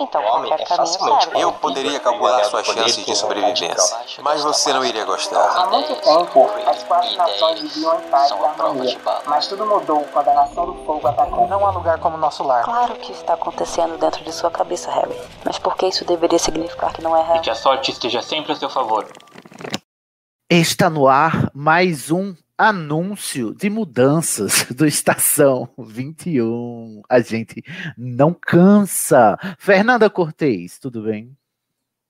então qualquer caminho serve. Eu poderia calcular suas chances de sobrevivência, mas você não iria Há gostar. muito tempo, as quatro nações viviam em paz e harmonia, mas tudo mudou quando a Nação do Fogo atacou. Não há lugar como nosso lar. Claro que está acontecendo dentro de sua cabeça, Harry. Mas por que isso deveria significar que não é E real? que a sorte esteja sempre a seu favor. Está no ar mais um anúncio de mudanças do Estação 21. A gente não cansa. Fernanda Cortez, tudo bem?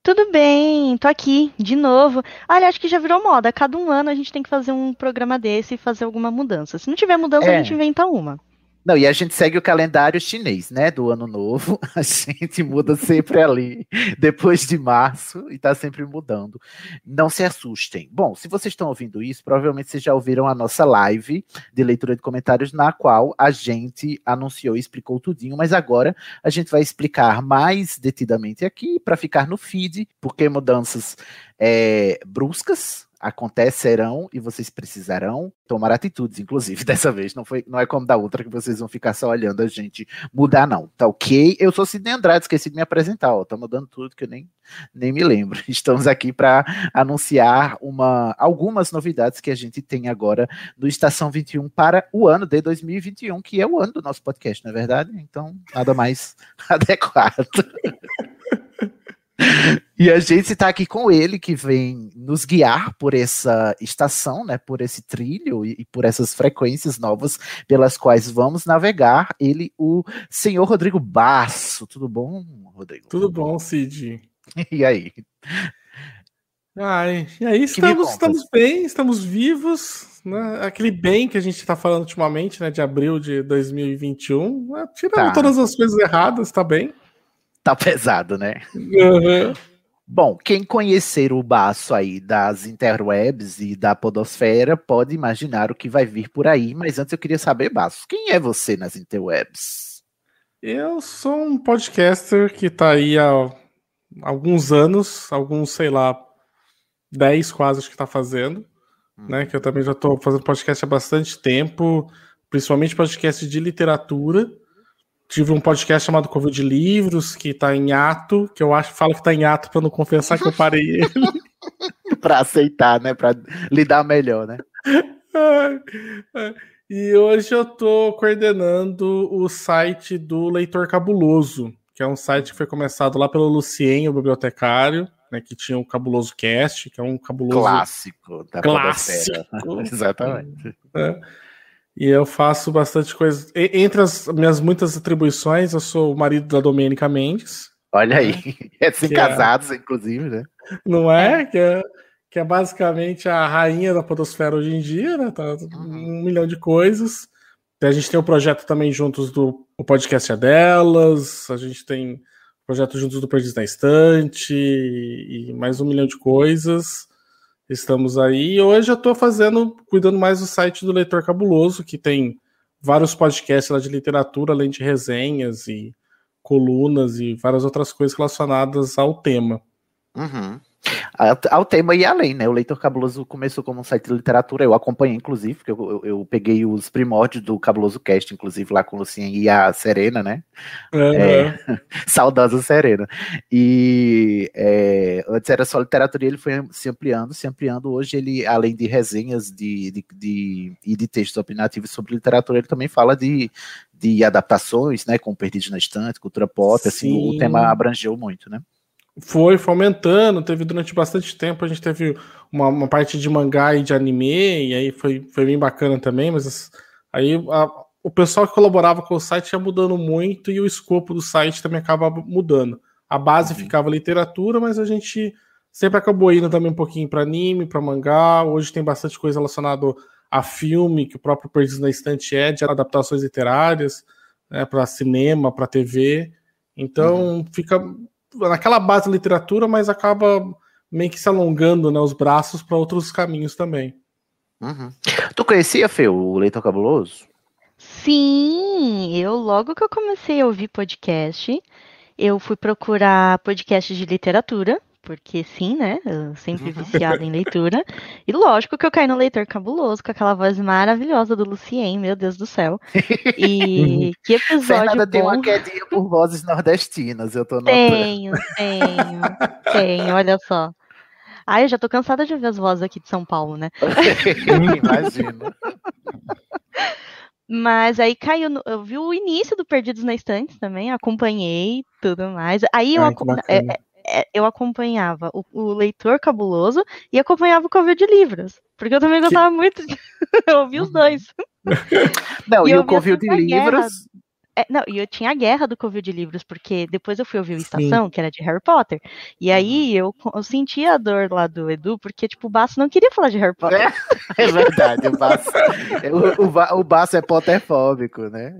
Tudo bem, tô aqui de novo. Olha, acho que já virou moda. Cada um ano a gente tem que fazer um programa desse e fazer alguma mudança. Se não tiver mudança, É. a gente inventa uma. Não, e a gente segue o calendário chinês, né? Do ano novo. A gente muda sempre ali, depois de março, e tá sempre mudando. Não se assustem. Bom, se vocês estão ouvindo isso, provavelmente vocês já ouviram a nossa live de leitura de comentários, na qual a gente anunciou e explicou tudinho, mas agora a gente vai explicar mais detidamente aqui para ficar no feed, porque mudanças é, bruscas acontecerão e vocês precisarão tomar atitudes, inclusive, dessa vez. Não, foi, não é como da outra que vocês vão ficar só olhando a gente mudar, não. Tá ok? Eu sou Sidney Andrade, esqueci de me apresentar, ó. Tá mudando tudo que eu nem, nem me lembro. Estamos aqui para anunciar uma, algumas novidades que a gente tem agora no Estação 21 para o ano de 2021, que é o ano do nosso podcast, não é verdade? Então, nada mais adequado. E a gente está aqui com ele, que vem nos guiar por essa estação, né, por esse trilho e, e por essas frequências novas pelas quais vamos navegar. Ele, o senhor Rodrigo Basso. Tudo bom, Rodrigo? Tudo bom, Cid? E aí? Ai, e aí estamos, estamos bem, estamos vivos, né? Aquele bem que a gente está falando ultimamente, né? De abril de 2021. né, Tirando Tá. todas as coisas erradas, tá bem? Tá pesado, né? Uhum. Bom, quem conhecer o Baço aí das interwebs e da podosfera pode imaginar o que vai vir por aí, mas antes eu queria saber, Baço, quem é você nas interwebs? Eu sou um podcaster que tá aí há alguns anos, alguns, sei lá, 10 quase acho que tá fazendo, né? Que eu também já tô fazendo podcast há bastante tempo, principalmente podcast de literatura. Tive um podcast chamado Covid de Livros, que tá em ato, que eu acho falo que tá em ato para não confessar que eu parei ele. Pra aceitar, né? Pra lidar melhor, né? E hoje eu tô coordenando o site do Leitor Cabuloso, que é um site que foi começado lá pelo Lucien, o bibliotecário, né, que tinha o Cabuloso Cast, que é um cabuloso Clássico da Clássico. Exatamente. né? E eu faço bastante coisa. Entre as minhas muitas atribuições, eu sou o marido da Domênica Mendes, Olha aí. Que é- casados, inclusive, né? não é? Que é, que é basicamente a rainha da podosfera hoje em dia, né? Tá um milhão de coisas. A gente tem o projeto também juntos do o podcast é delas, a gente tem projeto juntos do Perdidos na Estante e, e mais um milhão de coisas. Estamos aí. E hoje eu estou fazendo, cuidando mais do site do Leitor Cabuloso, que tem vários podcasts lá de literatura, além de resenhas e colunas e várias outras coisas relacionadas ao tema. Uhum. Ao, tema e além, né? O Leitor Cabuloso começou como um site de literatura, eu acompanhei, inclusive, porque eu, eu, eu peguei os primórdios do Cabuloso Cast, inclusive, lá com o Lucien e a Serena, né? É, saudosa Serena. E é, antes era só literatura e ele foi se ampliando, se ampliando. Hoje ele, além de resenhas de, de, de- e de textos opinativos sobre literatura, ele também fala de, de adaptações, né? Com Perdidos na Estante, cultura pop, assim, o Sim. tema abrangeu muito, né? Foi, foi aumentando, teve durante bastante tempo, a gente teve uma, uma parte de mangá e de anime, e aí foi, foi bem bacana também, mas as- aí a- o pessoal que colaborava com o site ia mudando muito e o escopo do site também acaba mudando. A base ficava literatura, mas a gente sempre acabou indo também um pouquinho para anime, para mangá. Hoje tem bastante coisa relacionada a filme, que o próprio Perdidos na Estante é, de adaptações literárias, né, para cinema, para TV. Então fica naquela base de literatura, mas acaba meio que se alongando né, os braços para outros caminhos também. Uhum. Tu conhecia, Fê, o Leitor Cabuloso? Sim, eu logo que eu comecei a ouvir podcast, eu fui procurar podcasts de literatura, porque sim, né? Eu sempre viciada em leitura. E lógico que eu caí no Leitor Cabuloso, com aquela voz maravilhosa do Lucien, meu Deus do céu. E que episódio Fernanda bom. tem uma quedinha por vozes nordestinas, eu tô notando. Tenho, tenho, tenho, olha só. Ai, eu já tô cansada de ouvir as vozes aqui de São Paulo, né? Imagino. Mas aí caiu, no- eu vi o início do Perdidos na Estante também, acompanhei tudo mais. Aí eu, Ai, é, é, eu acompanhava o, o Leitor Cabuloso e acompanhava o Covil de Livros, porque eu também gostava muito de eu ouvi os dois. Não, E e, o vi Covil de Livros. É, não, e eu tinha a guerra do Covil de Livros, porque depois eu fui ouvir o Estação, que era de Harry Potter, e aí eu, eu senti a dor lá do Edu, porque, tipo, o Baço não queria falar de Harry Potter. É verdade, o Baço, o, o, o Baço é potterfóbico, né?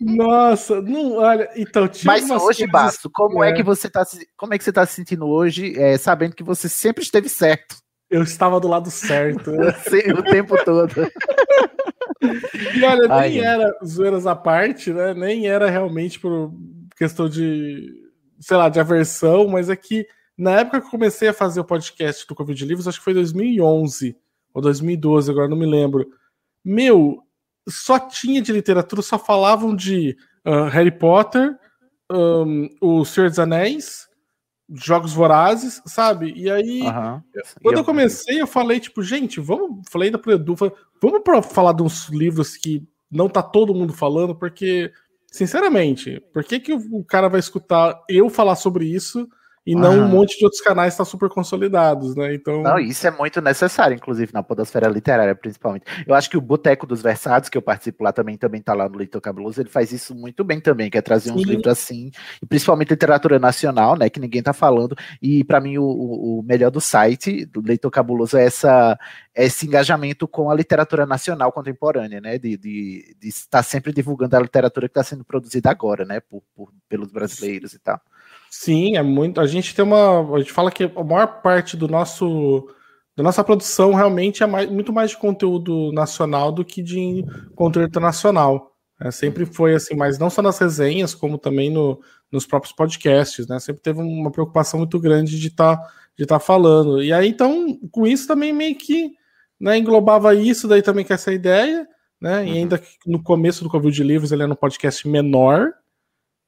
Nossa, não, olha, então tinha Mas umas hoje, coisas- Baço, como é. é. que você tá se, como é que você tá se sentindo hoje, é, sabendo que você sempre esteve certo Eu estava do lado certo. o tempo todo? E olha, nem Ai, era zoeiras à parte, né? Nem era realmente por questão de, sei lá, de aversão, mas é que na época que eu comecei a fazer o podcast do Covid Livros, acho que foi 2011 ou 2012, agora não me lembro. Meu, só tinha de literatura, só falavam de ah, Harry Potter, ahn, O Senhor dos Anéis, Jogos Vorazes, sabe? E aí. Quando eu comecei, eu falei, tipo, gente, vamos. Falei ainda pro Edu, falei, vamos pra falar de uns livros que não tá todo mundo falando, porque, sinceramente, por que, que o cara vai escutar eu falar sobre isso e não um monte de outros canais estão super consolidados, né? Então. Não, isso é muito necessário, inclusive na podosfera literária, principalmente. Eu acho que o Boteco dos Versados, que eu participo lá também, também tá lá no Leitor Cabuloso, ele faz isso muito bem também, que é trazer uns Sim. livros assim, e principalmente literatura nacional, né, que ninguém tá falando, e para mim o, o- o melhor do site, do Leitor Cabuloso, é essa, é esse engajamento com a literatura nacional contemporânea, né, de, de, de estar sempre divulgando a literatura que está sendo produzida agora, né, por, por- pelos brasileiros e tal. Sim, é muito. A gente tem uma. A gente fala que a maior parte do nosso. Da nossa produção realmente é mais- muito mais de conteúdo nacional do que de conteúdo internacional. É, sempre foi assim, mas não só nas resenhas, como também no- nos próprios podcasts, né? Sempre teve uma preocupação muito grande de estar de tá falando. E aí, então, com isso também meio que né, englobava isso, daí também com essa ideia, né? E ainda que no começo do Covid de Livros ele era um podcast menor,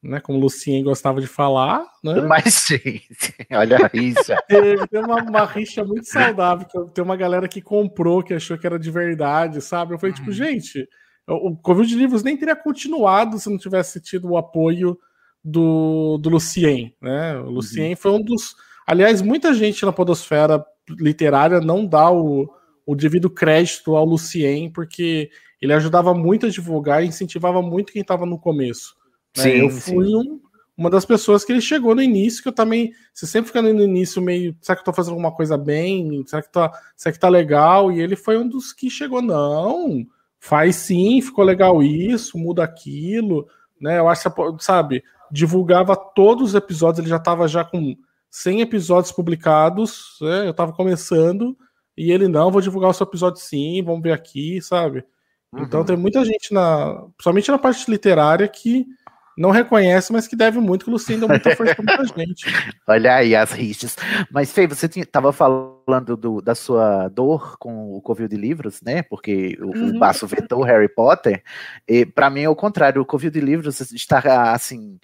né? Como o Lucien gostava de falar, né? Mas, gente, olha isso. Teve, teve uma, uma rixa muito saudável. Tem uma galera que comprou, que achou que era de verdade, sabe? Eu falei, tipo, gente, o, Covid de Livros nem teria continuado se não tivesse tido o apoio do, do Lucien, né? O Lucien foi um dos. Aliás, muita gente na podosfera literária não dá o, o devido crédito ao Lucien, porque ele ajudava muito a divulgar e incentivava muito quem estava no começo. Né? Sim, eu sim. fui um, uma das pessoas que ele chegou no início, que eu também. Você sempre fica no início meio. Será que eu tô fazendo alguma coisa bem? Será que tá, será que tá legal? E ele foi um dos que chegou, não. Faz sim, ficou legal isso, muda aquilo, né? Eu acho que, sabe, divulgava todos os episódios, ele já tava já com 100 episódios publicados, né? Eu tava começando, e ele, não, vou divulgar o seu episódio sim, vamos ver aqui, sabe? Então Uhum. tem muita gente, na, principalmente na parte literária, que não reconhece, mas que deve muito, que o Luciano deu muita força pra muita gente. Olha aí as rixas. Mas, Fê, você estava falando do- da sua dor com o Covil de Livros, né? Porque o, o Uhum. Baço vetou Harry Potter. E para mim é o contrário. O Covil de Livros está assim.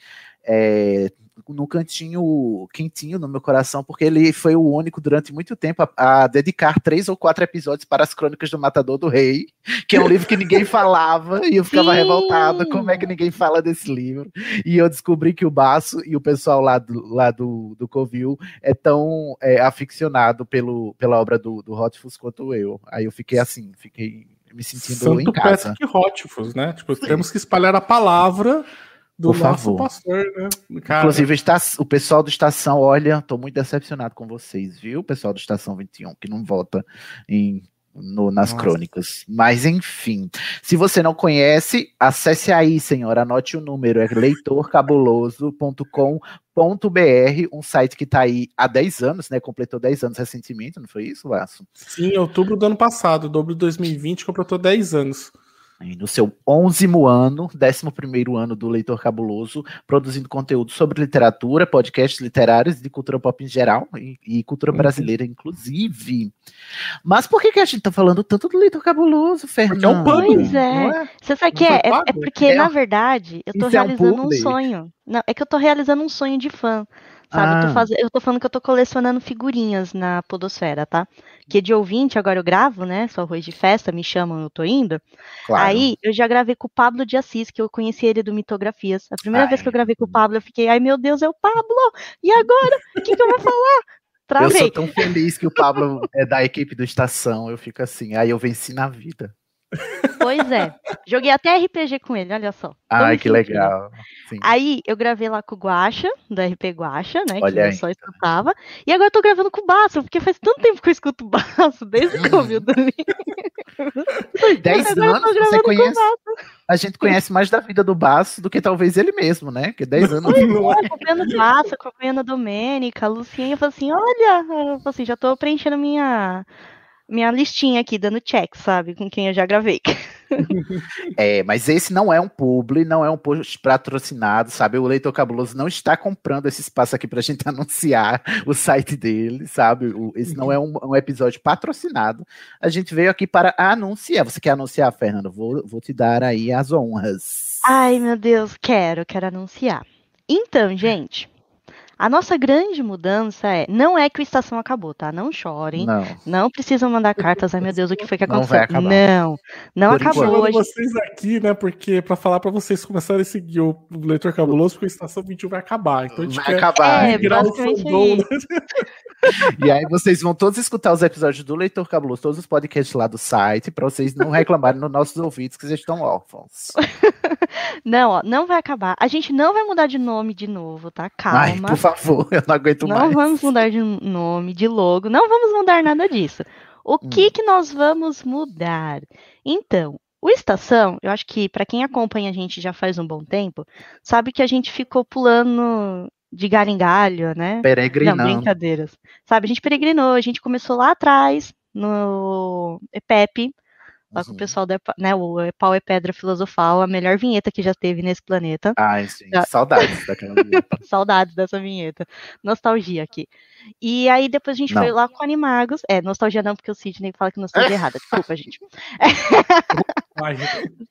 É, no cantinho quentinho no meu coração, porque ele foi o único durante muito tempo a, a dedicar três ou quatro episódios para as Crônicas do Matador do Rei, que é um livro que ninguém falava, e eu ficava Sim. revoltada, como é que ninguém fala desse livro? E eu descobri que o Baço e o pessoal lá do, lá do, do Covil é tão é, aficionado pelo, pela obra do, do Hotfuss quanto eu. Aí eu fiquei assim, fiquei me sentindo em Santo casa. Patrick Rothfuss, né? Tipo, temos que espalhar a palavra do Por nosso favor. pastor, né? Cara, Inclusive, está, o pessoal do Estação, olha, tô muito decepcionado com vocês, viu? O pessoal do Estação 21, que não vota em, no- nas Nossa. crônicas. Mas, enfim, se você não conhece, acesse aí, senhor, anote o número, é leitorcabuloso.com.br, um site que está aí há 10 anos, né? Completou 10 anos recentemente, não foi isso, Laço? Sim, outubro do ano passado, dobro de 2020, completou 10 anos. No seu 11 ano, 11 ano do Leitor Cabuloso, produzindo conteúdo sobre literatura, podcasts literários de cultura pop em geral e, e cultura Uhum. brasileira, inclusive. Mas por que, que a gente tá falando tanto do Leitor Cabuloso, Fernando? é um. Pois é. Não é? Você sabe que é? É, é porque, É na um- verdade, eu tô Isso é um realizando um publi? sonho. Não, é que eu tô realizando um sonho de fã. Sabe? Eu, Ah. tô faz... eu tô falando que eu tô colecionando figurinhas na Podosfera, tá? Que de ouvinte, agora eu gravo, né? Sou arroz de festa, me chamam, eu tô indo. Claro. Aí eu já gravei com o Pablo de Assis, que eu conheci ele do Mitografias. A primeira Ai. vez que eu gravei com o Pablo, eu fiquei, ai meu Deus, é o Pablo! E agora? O que, que eu vou falar? eu Travei. sou tão feliz que o Pablo é da equipe do Estação, eu fico assim, aí eu venci na vida. Pois é. Joguei até RPG com ele, olha só. Ai, que legal. Sim. Aí eu gravei lá com o Guaxa, do RP Guaxa, né? Olha que eu aí. só escutava. E agora eu tô gravando com o Baço, porque faz tanto tempo que eu escuto o Baço, desde que eu vi o Dani. Foi 10 Agora eu tô anos, você conhece. A gente conhece mais da vida do Baço do que talvez ele mesmo, né? Que 10 anos. Não é? acompanhando o Baço, acompanhando a Domênica, a Lucinha, eu falei assim, olha, eu falei assim, já tô preenchendo minha, minha listinha aqui, dando check, sabe, com quem eu já gravei. É, mas esse não é um publi, não é um post patrocinado, sabe? O Leitor Cabuloso não está comprando esse espaço aqui pra gente anunciar o site dele, sabe? Esse não é um, um episódio patrocinado. A gente veio aqui para anunciar. Você quer anunciar, Fernando? Vou, vou te dar aí as honras. Ai, meu Deus, quero, quero anunciar. Então, gente, a nossa grande mudança é, não é que o Estação acabou, tá? Não chorem. Não. Não precisam mandar cartas, ai meu Deus, o que foi que Não aconteceu? vai acabar. Não, não Por acabou. gente- vocês aqui, né? Porque pra falar pra vocês começarem a seguir o Leitor Cabuloso, porque a Estação 21 vai acabar. Então a gente Vai quer acabar. É, virar o basicamente fandom, isso. E aí vocês vão todos escutar os episódios do Leitor Cabuloso, todos os podcasts lá do site, para vocês não reclamarem nos nossos ouvidos que vocês estão órfãos. Não, ó, não vai acabar. A gente não vai mudar de nome de novo, tá? Ai, Calma. por favor, eu não aguento Não mais. vamos mudar de nome, de logo, não vamos mudar nada disso. O Hum. que que nós vamos mudar? Então, o Estação, eu acho que para quem acompanha a gente já faz um bom tempo, sabe que a gente ficou pulando de galho em galho, né? Não, Peregrinando. brincadeiras. Sabe, a gente peregrinou, a gente começou lá atrás, no EPEP, lá com o Uhum. pessoal da Epa- né, o Pau é Pedra Filosofal, a melhor vinheta que já teve nesse planeta. Ai, sim, Já- saudades daquela vinheta. Saudades dessa vinheta. Nostalgia aqui. E aí depois a gente Não. foi lá com Animagos. É, nostalgia não, porque o Sidney fala que nostalgia é errada. Desculpa, gente.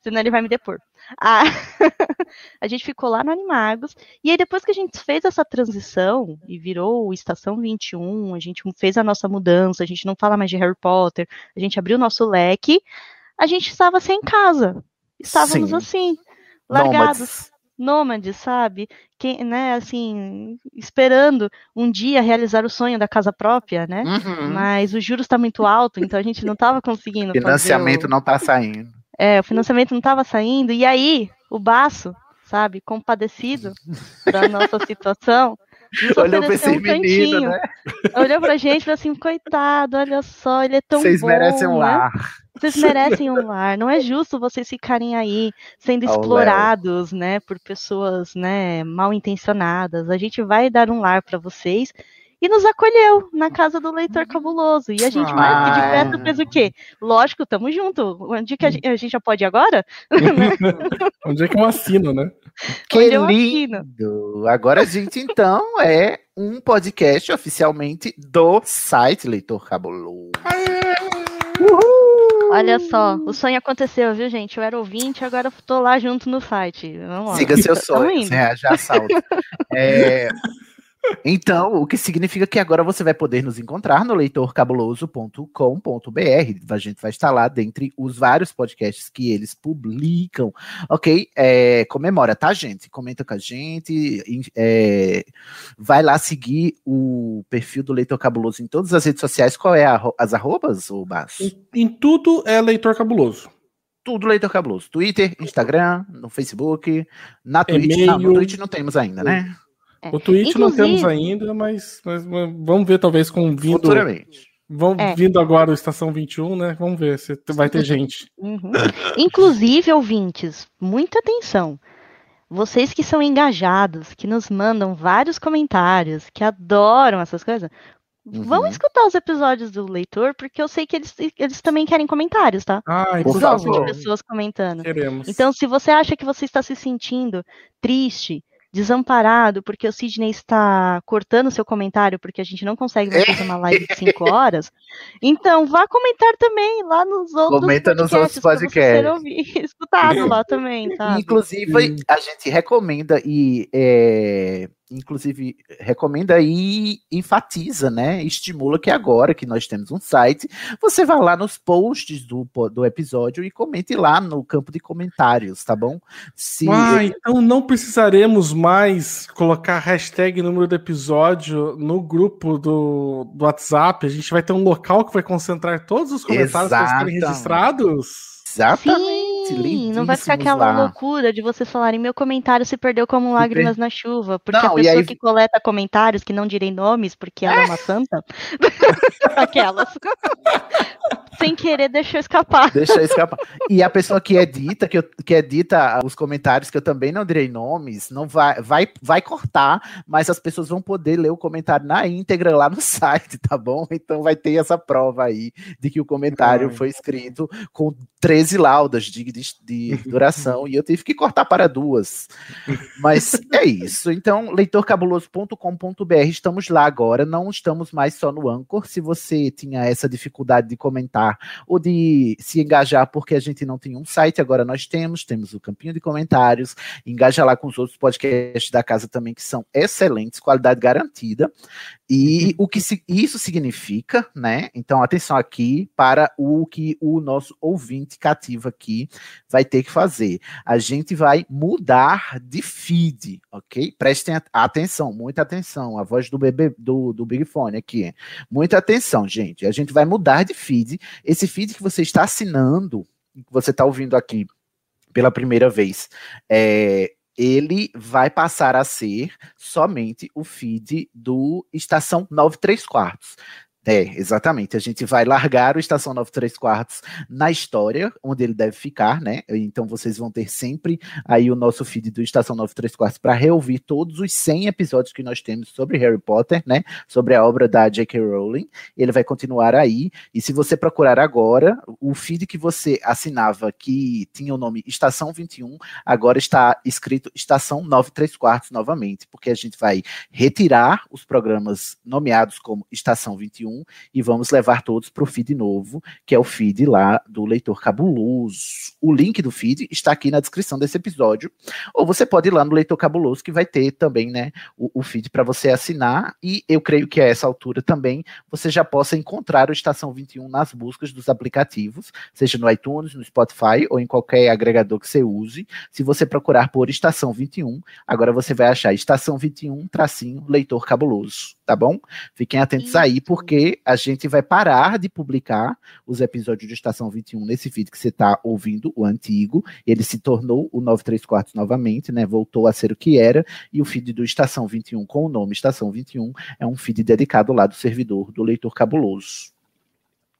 Senão ele vai me depor. Ah, a gente ficou lá no Animagos. E aí, depois que a gente fez essa transição e virou Estação 21, a gente fez a nossa mudança, a gente não fala mais de Harry Potter, a gente abriu o nosso leque, a gente estava sem casa. Estávamos Sim. assim, largados Nômades. nômade, sabe? Quem, né, assim, esperando um dia realizar o sonho da casa própria, né? Uhum. Mas o juros está muito alto, então a gente não estava conseguindo Financiamento fazer o... não tá saindo. É, o financiamento não estava saindo. E aí, o Baço, sabe, compadecido da nossa situação, nos Olhou pra ofereceu esse um menino, cantinho. né? Olhou pra gente e falou assim, coitado, olha só, ele é tão Vocês bom, merecem um né? lar. Vocês merecem um lar. Não é justo vocês ficarem aí sendo Léo. explorados, né, por pessoas, né, mal intencionadas. A gente vai dar um lar para vocês. E nos acolheu na casa do leitor cabuloso. E a gente mais que de Ah. perto fez o quê? Lógico, tamo junto. Onde que a gente, a gente já pode ir agora? Onde é que eu assino, né? Que Onde lindo! Agora a gente, então, é um podcast oficialmente do site Leitor Cabuloso. Olha só, o sonho aconteceu, viu, gente? Eu era ouvinte, agora eu tô lá junto no site. Vamos lá. Siga seu sonho, indo. sem reagir a assalto. É, Então, o que significa que agora você vai poder nos encontrar no leitorcabuloso.com.br. A gente vai estar lá dentre os vários podcasts que eles publicam. Ok? É, comemora, tá, gente? Comenta com a gente. é, vai lá seguir o perfil do Leitor Cabuloso em todas as redes sociais. Qual é a as arrobas, o Baço? Em, em tudo é Leitor Cabuloso. Tudo Leitor Cabuloso. Twitter, Instagram, no Facebook, na Twitch. Não, no. Twitch não temos ainda, né? É. O Twitch não temos Inclusive- ainda, mas, mas- vamos ver talvez com vindo, Futuramente. vão, É. vindo agora o Estação 21, né? Vamos ver se vai ter gente. Uhum. Inclusive, ouvintes, muita atenção. Vocês que são engajados, que nos mandam vários comentários, que adoram essas coisas, Vão Uhum. escutar os episódios do leitor, porque eu sei que eles, eles também querem comentários, tá? Ai, Por de pessoas comentando. Queremos. Então, se você acha que você está se sentindo triste, desamparado, porque o Sidney está cortando seu comentário, porque a gente não consegue mais fazer uma live de 5 horas, então vá comentar também lá nos outros Comenta nos outros pra você ser podcasts. escutado lá também, tá? Inclusive, a gente recomenda e é, inclusive recomenda e enfatiza, né? Estimula que agora que nós temos um site, você vá lá nos posts do, do episódio e comente lá no campo de comentários, tá bom? Se Ah, então não precisaremos mais colocar hashtag número do episódio no grupo do, do WhatsApp. A gente vai ter um local que vai concentrar todos os comentários para serem Exatamente. registrados. exatamente, Sim, não vai ficar aquela lá. loucura de vocês falarem meu comentário se perdeu como lágrimas na chuva, porque Não, a pessoa aí- que coleta comentários, que não direi nomes, porque ela é uma santa, aquelas, sem querer deixou escapar. Deixa escapar. E a pessoa que edita, que, eu, que edita os comentários, que eu também não direi nomes, não vai, vai, vai cortar, mas as pessoas vão poder ler o comentário na íntegra lá no site, tá bom? Então vai ter essa prova aí de que o comentário Ai. foi escrito com 13 laudas de, de, de duração e eu tive que cortar para duas. Mas é isso. Então, leitorcabuloso.com.br, estamos lá agora, não estamos mais só no Anchor. Se você tinha essa dificuldade de comentar ou de se engajar porque a gente não tinha um site, agora nós temos, temos o campinho de comentários, engaja lá com os outros podcasts da casa também que são excelentes, qualidade garantida. E o que isso significa, né? Então, atenção aqui para o que o nosso ouvinte cativo aqui vai ter que fazer. A gente vai mudar de feed, ok? Prestem at- atenção, muita atenção. A voz do bebê do, do Big Fone aqui. Muita atenção, gente. A gente vai mudar de feed. Esse feed que você está assinando, que você está ouvindo aqui pela primeira vez, é, ele vai passar a ser somente o feed do Estação 93 Quartos. É, exatamente. A gente vai largar o Estação 93 Quartos na história, onde ele deve ficar, né? Então vocês vão ter sempre aí o nosso feed do Estação 93 Quartos para reouvir todos os 100 episódios que nós temos sobre Harry Potter, né? Sobre a obra da J.K. Rowling. Ele vai continuar aí. E se você procurar agora, o feed que você assinava que tinha o nome Estação 21, agora está escrito Estação 93 Quartos novamente, porque a gente vai retirar os programas nomeados como Estação 21 e vamos levar todos para o feed novo, que é o feed lá do Leitor Cabuloso. O link do feed está aqui na descrição desse episódio, ou você pode ir lá no Leitor Cabuloso, que vai ter também né, o, o feed para você assinar, e eu creio que a essa altura também você já possa encontrar o Estação 21 nas buscas dos aplicativos, seja no iTunes, no Spotify ou em qualquer agregador que você use. Se você procurar por Estação 21, agora você vai achar Estação 21, tracinho, Leitor Cabuloso, tá bom? Fiquem atentos aí, porque a gente vai parar de publicar os episódios de Estação 21 nesse feed que você está ouvindo, o antigo. Ele se tornou o 93 Quartos novamente, né? Voltou a ser o que era. E o feed do Estação 21, com o nome Estação 21, é um feed dedicado lá do servidor do Leitor Cabuloso.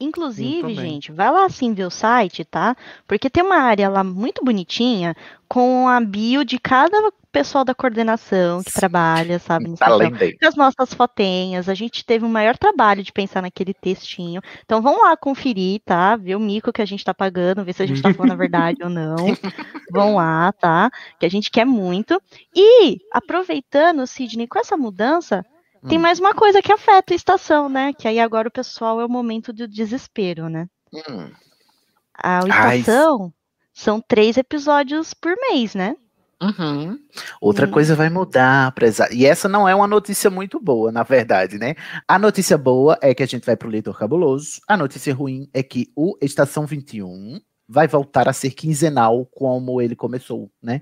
Inclusive, gente, vai lá assim ver o site, tá? Porque tem uma área lá muito bonitinha com a bio de cada pessoal da coordenação que Sim. trabalha, sabe? no Tá as nossas fotenhas, a gente teve o maior trabalho de pensar naquele textinho. Então vão lá conferir, tá? Ver o mico que a gente tá pagando, ver se a gente tá falando a verdade ou não. Vão lá, tá? Que a gente quer muito. E, aproveitando, Sidney, com essa mudança, tem Hum. mais uma coisa que afeta a estação, né? Que aí agora o pessoal é o momento do desespero, né? Hum. A Ai, estação são três episódios por mês, né? Uhum. Outra Hum. coisa vai mudar, preza- e essa não é uma notícia muito boa, na verdade, né? A notícia boa é que a gente vai pro Leitor Cabuloso. A notícia ruim é que o Estação 21 vai voltar a ser quinzenal, como ele começou, né?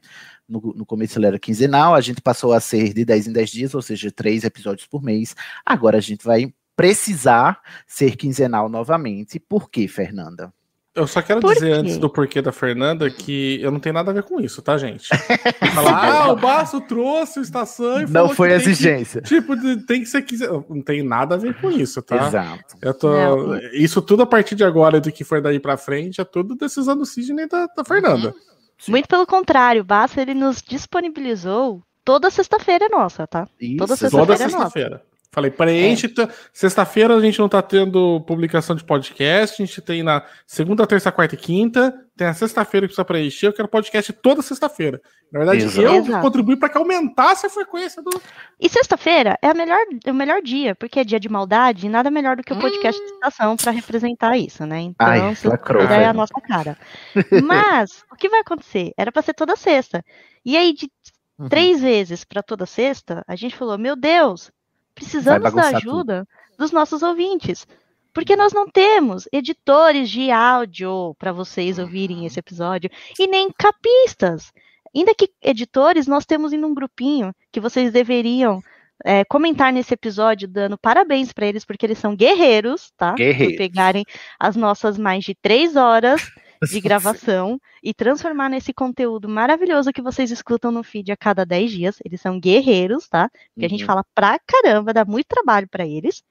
No, no começo ele era quinzenal, a gente passou a ser de 10 em 10 dias, ou seja, três episódios por mês. Agora a gente vai precisar ser quinzenal novamente. Por quê, Fernanda? Eu só quero Por dizer quê? antes do porquê da Fernanda que eu não tenho nada a ver com isso, tá, gente? Falar, ah, o Baço trouxe o estação e Não foi que tem que- exigência. tipo, de- tem que ser quiser. Não tem nada a ver com isso, tá? Exato. Eu tô, Não. Isso tudo a partir de agora, do que for daí pra frente, é tudo decisão do Sidney e da, da Fernanda. Sim. Muito pelo contrário, basta ele nos disponibilizou toda sexta-feira é nossa, tá? Isso, Toda Toda Sexta-feira é sexta-feira. Falei, preenche. É. Sexta-feira a gente não tá tendo publicação de podcast. A gente tem na segunda, terça, quarta e quinta. Tem a sexta-feira que precisa preencher. Eu quero podcast toda sexta-feira. Na verdade, Exato. eu Exato. contribuí para que aumentasse a frequência do. E sexta-feira é a melhor, o melhor dia, porque é dia de maldade e nada melhor do que o podcast hum. de estação para representar isso, né? Então, Ai, sexta-feira é a nossa cara. Mas, o que vai acontecer? Era para ser toda sexta. E aí, de uhum. três vezes para toda sexta, a gente falou: Meu Deus, Precisamos da ajuda tudo. dos nossos ouvintes. Porque nós não temos editores de áudio para vocês ouvirem esse episódio e nem capistas. Ainda que editores, nós temos em um grupinho que vocês deveriam é, comentar nesse episódio, dando parabéns para eles, porque eles são guerreiros, tá? Guerreiros. Por pegarem as nossas mais de três horas de gravação e transformar nesse conteúdo maravilhoso que vocês escutam no feed a cada 10 dias. Eles são guerreiros, tá? Porque uhum. a gente uhum. fala pra caramba, dá muito trabalho para eles.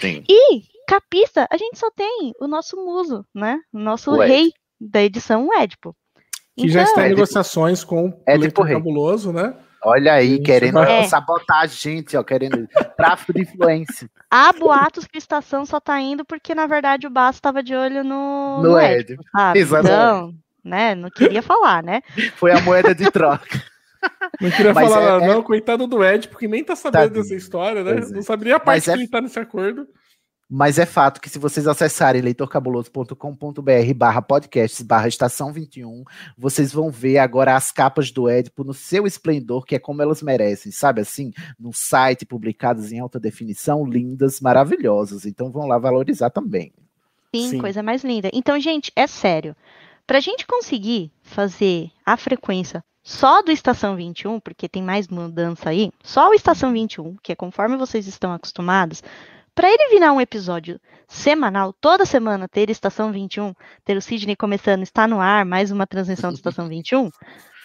Sim. E capista, a gente só tem o nosso muso, né? O nosso o rei da edição, o Édipo. Que então, já está em negociações com o Édipo Cabuloso, né? Olha aí, querendo é. sabotar a gente, ó, querendo tráfico de influência. Há boatos que a estação só tá indo porque, na verdade, o Basso estava de olho no, no, no Ed. Exatamente. Então, né, não queria falar, né? Foi a moeda de troca. Não queria Mas falar, é, não, é... coitado do Ed, porque nem tá sabendo tá dessa história, né? Não saberia a parte Mas que é... ele tá nesse acordo. Mas é fato que se vocês acessarem leitorcabuloso.com.br barra podcasts barra estação 21, vocês vão ver agora as capas do Édipo no seu esplendor, que é como elas merecem, sabe assim? No site, publicadas em alta definição, lindas, maravilhosas. Então vão lá valorizar também. Sim, Sim. coisa mais linda. Então, gente, é sério. Para a gente conseguir fazer a frequência só do Estação 21, porque tem mais mudança aí, só o Estação 21, que é conforme vocês estão acostumados, para ele virar um episódio semanal, toda semana ter Estação 21, ter o Sidney começando, está no ar, mais uma transmissão do Estação 21,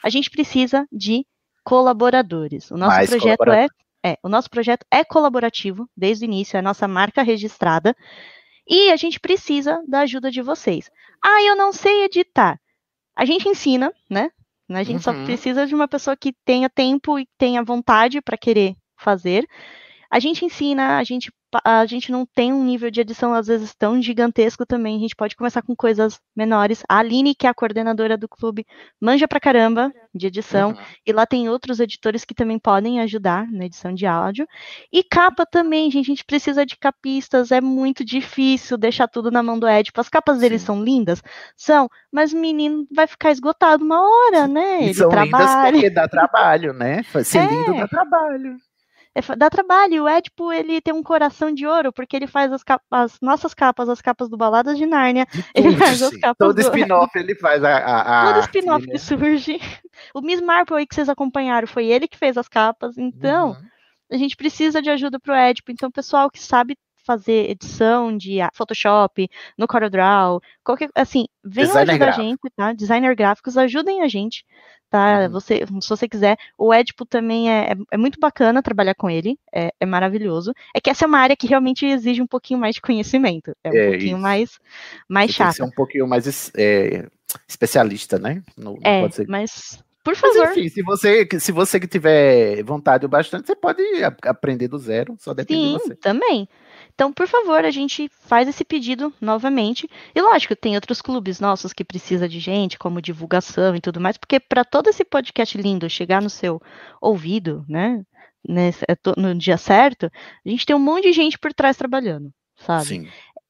a gente precisa de colaboradores. O nosso mais projeto é, é, o nosso projeto é colaborativo desde o início, é a nossa marca registrada. E a gente precisa da ajuda de vocês. Ah, eu não sei editar. A gente ensina, né? A gente uhum. só precisa de uma pessoa que tenha tempo e tenha vontade para querer fazer. A gente ensina, a gente a gente não tem um nível de edição, às vezes, tão gigantesco também. A gente pode começar com coisas menores. A Aline, que é a coordenadora do clube, manja pra caramba de edição. Uhum. E lá tem outros editores que também podem ajudar na edição de áudio. E capa também, gente. A gente precisa de capistas. É muito difícil deixar tudo na mão do Ed. As capas deles são lindas? São. Mas o menino vai ficar esgotado uma hora, né? Ele são trabalha. lindas porque dá trabalho, né? Ser é. lindo dá trabalho. É, dá trabalho. O Édipo, ele tem um coração de ouro, porque ele faz as, capas, as nossas capas, as capas do Baladas de Nárnia. Ele faz as capas Todo do... spin-off ele faz a, a, a Todo spin-off que surge. O Miss Marple aí que vocês acompanharam, foi ele que fez as capas. Então, uhum. a gente precisa de ajuda pro Édipo. Então, pessoal que sabe fazer edição de Photoshop, no CorelDRAW, qualquer assim, venham Designer ajudar gráfico. a gente, tá? Designer gráficos, ajudem a gente tá? Uhum. Você, se você quiser. O Edipo também é, é, é muito bacana trabalhar com ele, é, é, maravilhoso. É que essa é uma área que realmente exige um pouquinho mais de conhecimento. É um é, pouquinho isso. mais, mais chato. Tem que ser um pouquinho mais é, especialista, né? No, é, mas por favor. Mas, enfim, se você, se você que tiver vontade o bastante, você pode aprender do zero, só depende Sim, de você. também. Então, por favor, a gente faz esse pedido novamente. E lógico, tem outros clubes nossos que precisa de gente, como divulgação e tudo mais, porque para todo esse podcast lindo chegar no seu ouvido, né, nesse, é no dia certo, a gente tem um monte de gente por trás trabalhando, sabe? Sim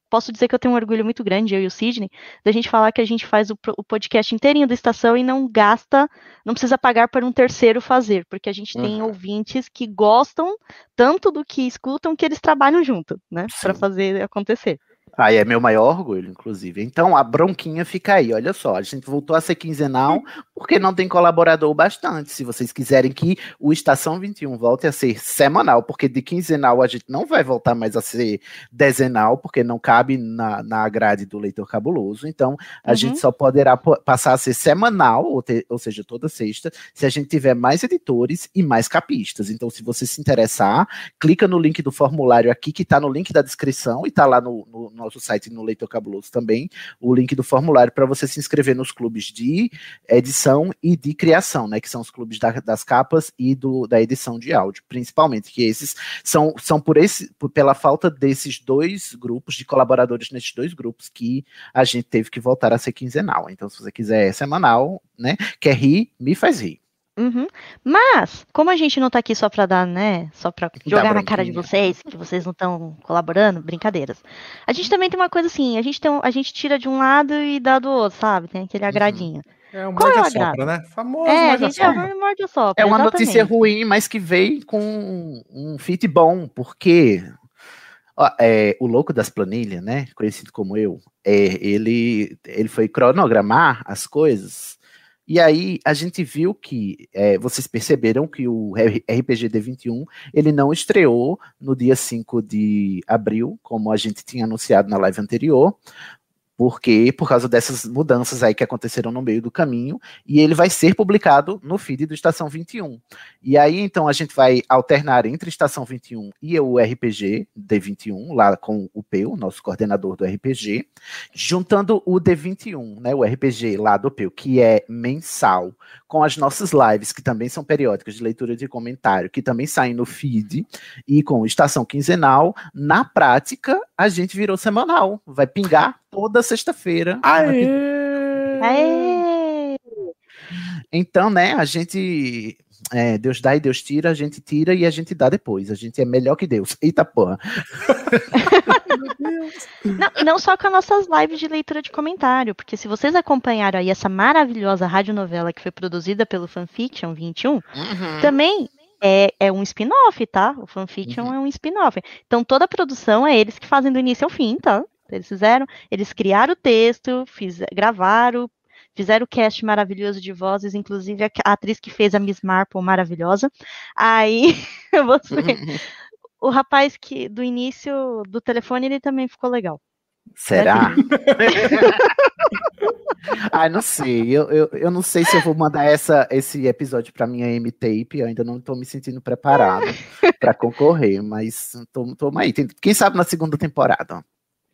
posso dizer que eu tenho um orgulho muito grande, eu e o Sidney, da gente falar que a gente faz o, o podcast inteirinho da estação e não gasta, não precisa pagar para um terceiro fazer, porque a gente uhum. tem ouvintes que gostam tanto do que escutam que eles trabalham junto, né, para fazer acontecer. Aí é meu maior orgulho, inclusive. Então a bronquinha fica aí, olha só. A gente voltou a ser quinzenal porque não tem colaborador bastante. Se vocês quiserem que o Estação 21 volte a ser semanal, porque de quinzenal a gente não vai voltar mais a ser dezenal, porque não cabe na, na grade do leitor cabuloso. Então a uhum. gente só poderá passar a ser semanal, ou, ter, ou seja, toda sexta, se a gente tiver mais editores e mais capistas. Então, se você se interessar, clica no link do formulário aqui, que está no link da descrição e está lá no, no nosso site no Leitor Cabuloso também o link do formulário para você se inscrever nos clubes de edição e de criação, né? Que são os clubes da, das capas e do, da edição de áudio, principalmente, que esses são, são por esse, por, pela falta desses dois grupos, de colaboradores nesses dois grupos, que a gente teve que voltar a ser quinzenal. Então, se você quiser semanal, né? Quer rir, me faz rir. Uhum. Mas, como a gente não tá aqui só pra dar, né? Só pra jogar na cara de vocês, que vocês não estão colaborando, brincadeiras. A gente também tem uma coisa assim, a gente, tem um, a gente tira de um lado e dá do outro, sabe? Tem aquele agradinho. É um Qual é o morde sopra, né? Famoso É, a gente é sopra. um morde sopra, É uma exatamente. notícia ruim, mas que veio com um fit bom, porque ó, é, o louco das planilhas, né, conhecido como eu, é, ele, ele foi cronogramar as coisas, e aí a gente viu que, é, vocês perceberam que o RPG D21, ele não estreou no dia 5 de abril, como a gente tinha anunciado na live anterior, porque por causa dessas mudanças aí que aconteceram no meio do caminho, e ele vai ser publicado no feed do Estação 21. E aí, então, a gente vai alternar entre Estação 21 e o RPG D21, lá com o Peu, nosso coordenador do RPG, juntando o D21, né, o RPG lá do Peu, que é mensal, com as nossas lives, que também são periódicas de leitura de comentário, que também saem no feed, e com Estação Quinzenal, na prática, a gente virou semanal. Vai pingar toda sexta-feira. Aê! Aê! Então, né, a gente. É, Deus dá e Deus tira, a gente tira e a gente dá depois. A gente é melhor que Deus. Eita porra. Não, e não só com as nossas lives de leitura de comentário, porque se vocês acompanharam aí essa maravilhosa radionovela que foi produzida pelo Fanfiction 21, também é, é um spin-off, tá? O Fanfiction é um spin-off. Então toda a produção é eles que fazem do início ao fim, tá? Eles fizeram, eles criaram o texto, fiz, gravaram, fizeram o cast maravilhoso de vozes, inclusive a, a atriz que fez a Miss Marple maravilhosa. Aí você, o rapaz que do início do telefone ele também ficou legal. Será? Ai, não sei. Eu, eu, eu não sei se eu vou mandar essa, esse episódio pra minha M-Tape. Ainda não tô me sentindo preparado pra concorrer, mas tô, toma aí. Quem sabe na segunda temporada.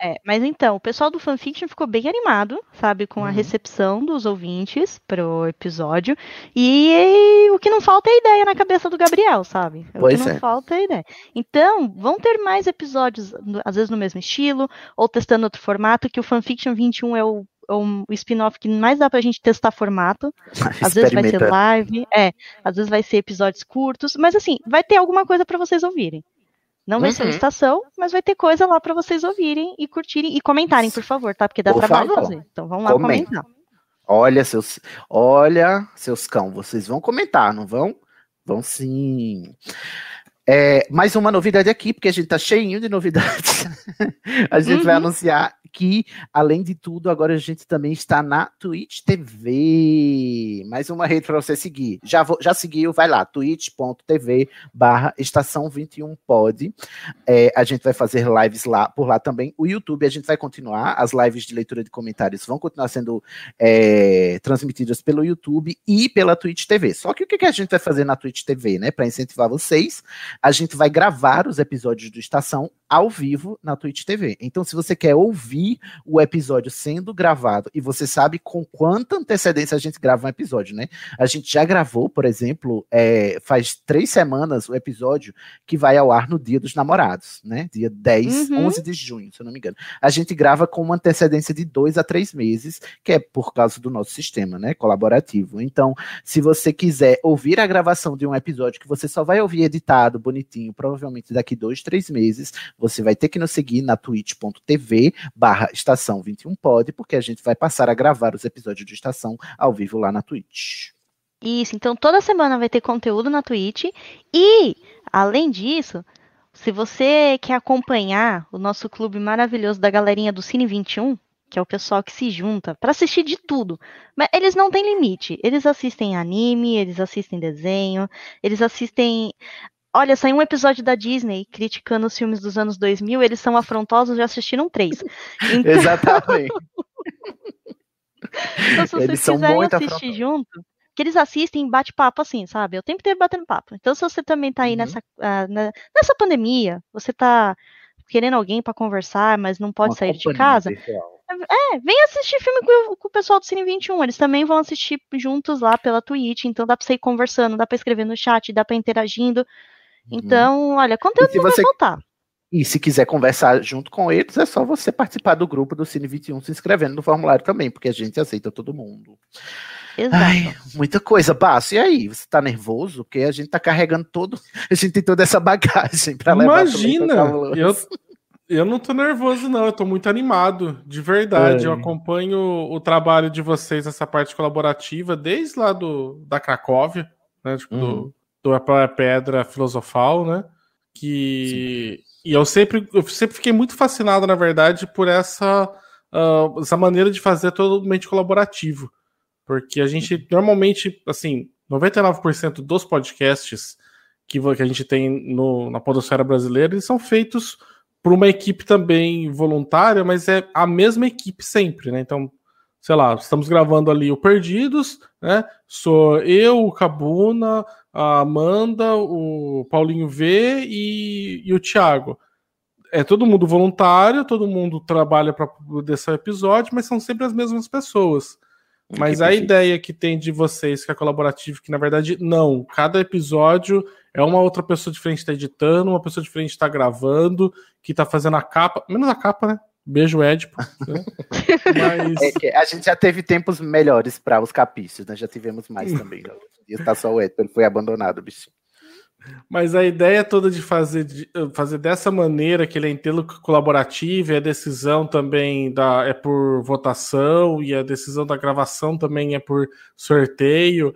É, mas então, o pessoal do fanfiction ficou bem animado, sabe, com a Uhum. recepção dos ouvintes pro episódio. E, o que não falta é ideia na cabeça do Gabriel, sabe? O Pois que não é. falta é ideia. Então, vão ter mais episódios, às vezes no mesmo estilo, ou testando outro formato, que o fanfiction 21 é o, é spin-off que mais dá pra gente testar formato. Às vezes vai ser live, é, às vezes vai ser episódios curtos, mas assim, vai ter alguma coisa pra vocês ouvirem. Não vai ser uma Uhum. estação, mas vai ter coisa lá pra vocês ouvirem e curtirem e comentarem, por favor, tá? Porque dá Por trabalho favor. fazer. Então vamos lá Comentem. comentar. Olha, seus, olha, seus cão, vocês vão comentar, não vão? Vão sim. É, mais uma novidade aqui, porque a gente tá cheinho de novidades. a gente vai Uhum. anunciar que, além de tudo, agora a gente também está na Twitch TV. Mais uma rede para você seguir. Já, vou- já seguiu? Vai lá, twitch.tv barra estação 21 pod. É, a gente vai fazer lives lá por lá também. O YouTube a gente vai continuar. As lives de leitura de comentários vão continuar sendo é, transmitidas pelo YouTube e pela Twitch TV. Só que o que a gente vai fazer na Twitch TV, né? Para incentivar vocês, a gente vai gravar os episódios do Estação ao vivo na Twitch TV. Então, se você quer ouvir o episódio sendo gravado e você sabe com quanta antecedência a gente grava um episódio, né? A gente já gravou, por exemplo, é, faz três semanas o episódio que vai ao ar no Dia dos Namorados, né? Dia 10, Uhum. 11 de junho, se eu não me engano. A gente grava com uma antecedência de dois a três meses, que é por causa do nosso sistema, né? Colaborativo. Então, se você quiser ouvir a gravação de um episódio que você só vai ouvir editado, bonitinho, provavelmente daqui dois, três meses, você vai ter que nos seguir na twitch.tv barra estação 21 pod, porque a gente vai passar a gravar os episódios de estação ao vivo lá na Twitch. Isso, então toda semana vai ter conteúdo na Twitch. E, além disso, se você quer acompanhar o nosso clube maravilhoso da galerinha do Cine 21, que é o pessoal que se junta para assistir de tudo. Mas eles não têm limite. Eles assistem anime, eles assistem desenho, eles assistem. Olha, saiu um episódio da Disney criticando os filmes dos anos 2000, eles são afrontosos, já assistiram três. Então, Exatamente. então, se vocês Eles são quiserem assistir afrontosos. junto, que eles assistem bate-papo assim, sabe? O tempo inteiro batendo papo. Então, se você também tá aí Uhum. nessa, ah, na- nessa pandemia, você tá querendo alguém para conversar, mas não pode Uma sair de casa. É, vem assistir filme com, com o pessoal do Cine 21. Eles também vão assistir juntos lá pela Twitch. Então dá pra você ir conversando, dá pra escrever no chat, dá pra ir interagindo. Então, olha, conteúdo Uhum. se não vai você- faltar. E se quiser conversar junto com eles, é só você participar do grupo do Cine 21 se inscrevendo no formulário também, porque a gente aceita todo mundo. Exato. Ai, muita coisa, Baço. E aí, você tá nervoso? Porque a gente tá carregando todo. A gente tem toda essa bagagem pra levar pro Leitor Imagina! Eu, eu não tô nervoso, não. Eu tô muito animado, de verdade. É. Eu acompanho o trabalho de vocês nessa parte colaborativa desde lá do, da Cracóvia, né? Tipo, Uhum. do, do A Pedra Filosofal, né? Que. E eu sempre, eu sempre fiquei muito fascinado, na verdade, por essa, ah, essa maneira de fazer totalmente colaborativo. Porque a gente normalmente, assim, 99% dos podcasts que, que a gente tem no- na Podosfera brasileira, eles são feitos por uma equipe também voluntária, mas é a mesma equipe sempre, né? Então, sei lá, estamos gravando ali o Perdidos, né? Sou eu, o Cabuna, a Amanda, o Paulinho V e, e o Thiago. É todo mundo voluntário, todo mundo trabalha para desse episódio, mas são sempre as mesmas pessoas. Mas a ideia que tem de vocês, que é colaborativo, que na verdade não. Cada episódio é uma outra pessoa diferente que tá editando, uma pessoa diferente está gravando, que tá fazendo a capa. Menos a capa, né? Beijo, Edipo. né? Mas. É a gente já teve tempos melhores para os capícios, né? Já tivemos mais também. Né? Hoje em dia tá só o Edson, ele foi abandonado, bichinho. Mas a ideia toda de fazer, de fazer dessa maneira, que ele é inteiro colaborativo, e a decisão também da, é por votação, e a decisão da gravação também é por sorteio,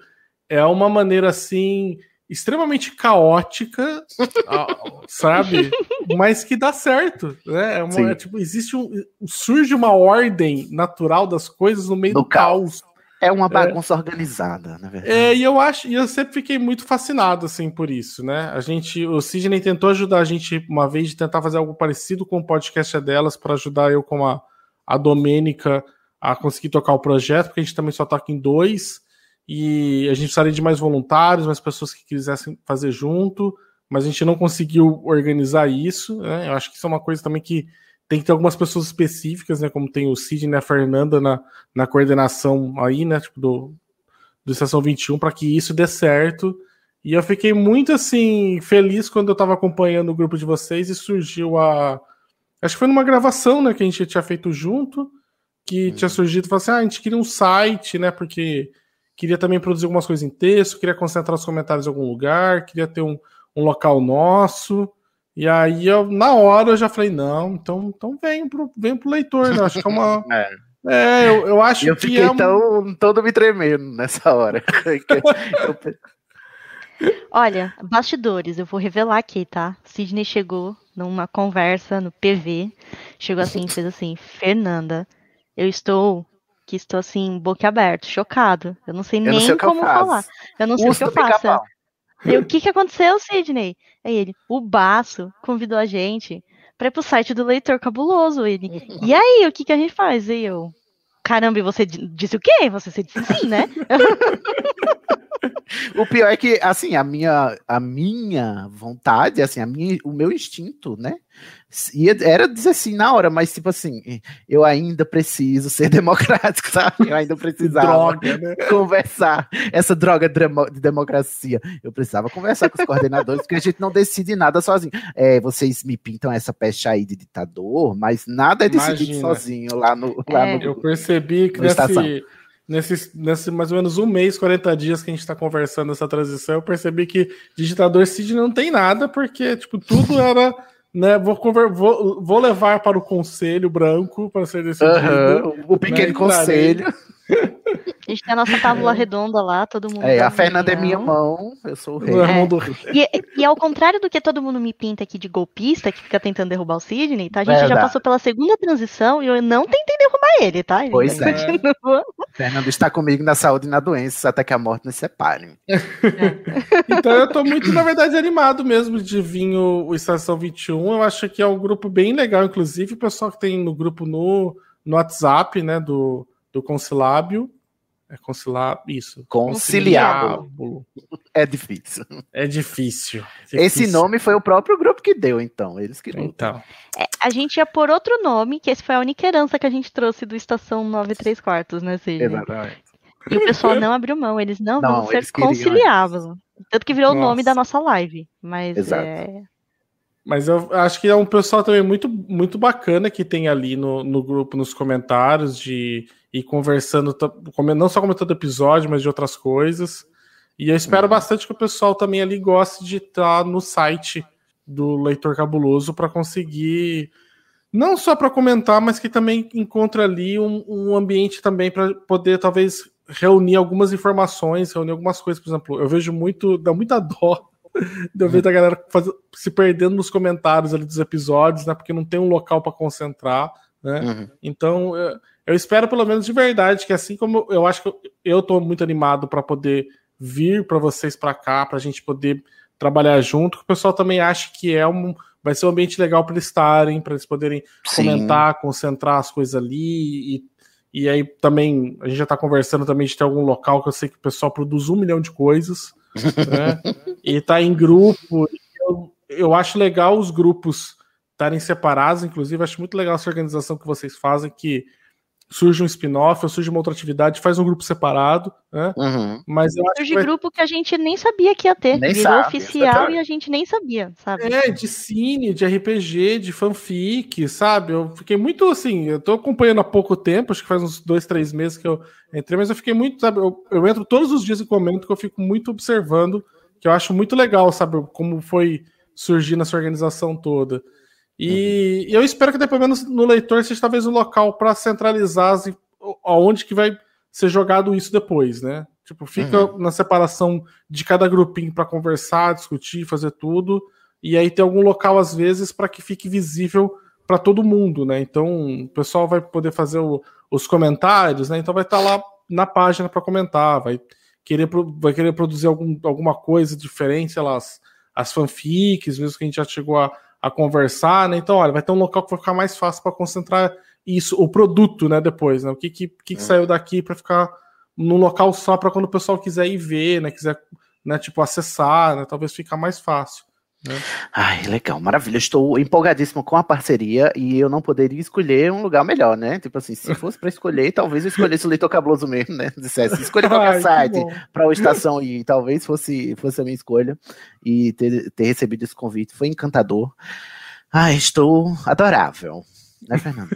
é uma maneira assim extremamente caótica, sabe? Mas que dá certo, né? É uma- é tipo, existe um, surge uma ordem natural das coisas no meio No do caos. É uma bagunça organizada, na verdade. É, e eu acho, e eu sempre fiquei muito fascinado assim por isso, né? A gente, o Sidney tentou ajudar a gente uma vez de tentar fazer algo parecido com o podcast delas para ajudar eu com a, a Domênica a conseguir tocar o projeto, porque a gente também só toca em dois e a gente precisaria de mais voluntários, mais pessoas que quisessem fazer junto, mas a gente não conseguiu organizar isso, né? Eu acho que isso é uma coisa também que tem que ter algumas pessoas específicas, né? Como tem o Sidney e a Fernanda na, na coordenação aí, né? Tipo, do, do Estação 21 para que isso dê certo. E eu fiquei muito assim feliz quando eu estava acompanhando o grupo de vocês e surgiu a acho que foi numa gravação, né, que a gente tinha feito junto, que tinha surgido, falou assim: "Ah, a gente queria um site, né, porque queria também produzir algumas coisas em texto, queria concentrar os comentários em algum lugar, queria ter um, um local nosso". E aí eu na hora eu já falei: "Não, então então venho pro venho pro leitor, né? Acho que é uma É. é, eu, eu acho Eu que fiquei é um- tão, todo me tremendo nessa hora. Eu- Olha, bastidores, eu vou revelar aqui, tá? Sidney chegou numa conversa no PV, chegou assim, fez assim, Fernanda, eu estou, que estou assim, boca aberta, chocado. Eu não sei Eu nem não sei que eu como falar. Eu não sei Urso o que eu faço. pica-pau. E o que que aconteceu, Sidney? Aí ele, o Baço convidou a gente pra ir pro site do Leitor Cabuloso. Ele, e aí, o que que a gente faz? E eu, caramba, e você di- disse o quê? Você disse sim, né? O pior é que, assim, a minha, a minha vontade, assim, a minha, o meu instinto, né? Ia, era dizer assim na hora, mas tipo assim, eu ainda preciso ser democrático, sabe? Eu ainda precisava droga, né? conversar. Essa droga de democracia. Eu precisava conversar com os coordenadores, porque a gente não decide nada sozinho. É, vocês me pintam essa peste aí de ditador, mas nada é decidido Imagina. sozinho lá no. Lá É. no Eu percebi que nesse, nesse, nesse mais ou menos um mês, 40 dias que a gente está conversando essa transição, eu percebi que digitador Cid não tem nada, porque tipo, tudo era. Né, vou, vou, vou levar para o conselho branco para ser decidido. Aham, o pequeno Né, conselho. A gente tem a nossa tábua redonda lá, todo mundo. É, a Fernanda é minha mão, eu sou o rei. É É. mundo- E, e ao contrário do que todo mundo me pinta aqui de golpista, que fica tentando derrubar o Sidney, tá? A gente já passou pela segunda transição e eu não tentei derrubar ele, tá? Ele Pois é. continua. Fernando está comigo na saúde e na doença, até que a morte nos separe. Então eu tô muito, na verdade, animado mesmo de vir o, o Estação 21. Eu acho que é um grupo bem legal, inclusive, o pessoal que tem no grupo no, no WhatsApp, né, do, do Concilábio. É conciliar isso. Conciliábulo. É difícil. É difícil. Esse Difícil. nome foi o próprio grupo que deu, então. Eles que Então. É, a gente ia por outro nome, que esse foi a única herança que a gente trouxe do Estação 9 e 3 quartos, né, Sidney? Exatamente. E o pessoal não abriu mão, eles não, Não, vão ser conciliáveis. Tanto que virou o nome da nossa live. Mas Exato. é. Mas eu acho que é um pessoal também muito, muito bacana que tem ali no, no grupo, nos comentários, de ir conversando, não só comentando episódio, mas de outras coisas. E eu espero bastante que o pessoal também ali goste de estar no site do Leitor Cabuloso para conseguir, não só para comentar, mas que também encontre ali um, um ambiente também para poder talvez reunir algumas informações, reunir algumas coisas. Por exemplo, eu vejo muito, dá muita dó de eu ver da galera faz- se perdendo nos comentários ali dos episódios, né? Porque não tem um local para concentrar, né? Uhum. Então, eu, eu espero pelo menos de verdade que assim como eu acho que eu, eu tô muito animado para poder vir para vocês para cá, para a gente poder trabalhar junto, que o pessoal também acha que é um vai ser um ambiente legal para eles estarem, para eles poderem Sim. comentar, concentrar as coisas ali e, e aí também a gente já tá conversando também de ter algum local que eu sei que o pessoal produz um milhão de coisas, né? e tá em grupo. Eu, eu acho legal os grupos estarem separados, inclusive acho muito legal essa organização que vocês fazem, que surge um spin-off ou surge uma outra atividade, faz um grupo separado, né? Uhum. Mas eu acho que Surge vai grupo que a gente nem sabia que ia ter. Nem Virou sabe, oficial e a gente nem sabia, sabe? É, de cine, de RPG, de fanfic, sabe? Eu fiquei muito assim, eu tô acompanhando há pouco tempo, acho que faz uns dois, três meses que eu entrei, mas eu fiquei muito, sabe? Eu, eu entro todos os dias e comento que eu fico muito observando, que eu acho muito legal, sabe? Como foi surgindo essa organização toda. E eu espero que, pelo menos no leitor, seja talvez um local para centralizar as, aonde que vai ser jogado isso depois, né? Tipo, fica na separação de cada grupinho para conversar, discutir, fazer tudo e aí tem algum local às vezes para que fique visível para todo mundo, né? Então o pessoal vai poder fazer o- os comentários, né? Então vai estar lá na página para comentar, vai querer, vai querer produzir algum, alguma coisa diferente, sei lá, as, as fanfics, mesmo que a gente já chegou a, a conversar, né? Então, olha, vai ter um local que vai ficar mais fácil para concentrar isso, o produto, né? Depois, né? O que, que, que, que saiu daqui para ficar num local só para quando o pessoal quiser ir ver, né? Quiser, né? Tipo, acessar, né? Talvez ficar mais fácil. Né? Ai, legal, maravilha. Estou empolgadíssimo com a parceria e eu não poderia escolher um lugar melhor, né? Tipo assim, se fosse para escolher, talvez eu escolhesse o Leitor Cabuloso mesmo, né? Dissesse, escolha Ai, qualquer que site para o Estação e talvez fosse, fosse a minha escolha e ter, ter recebido esse convite. Foi encantador. Ai, estou adorável. Né, Fernanda?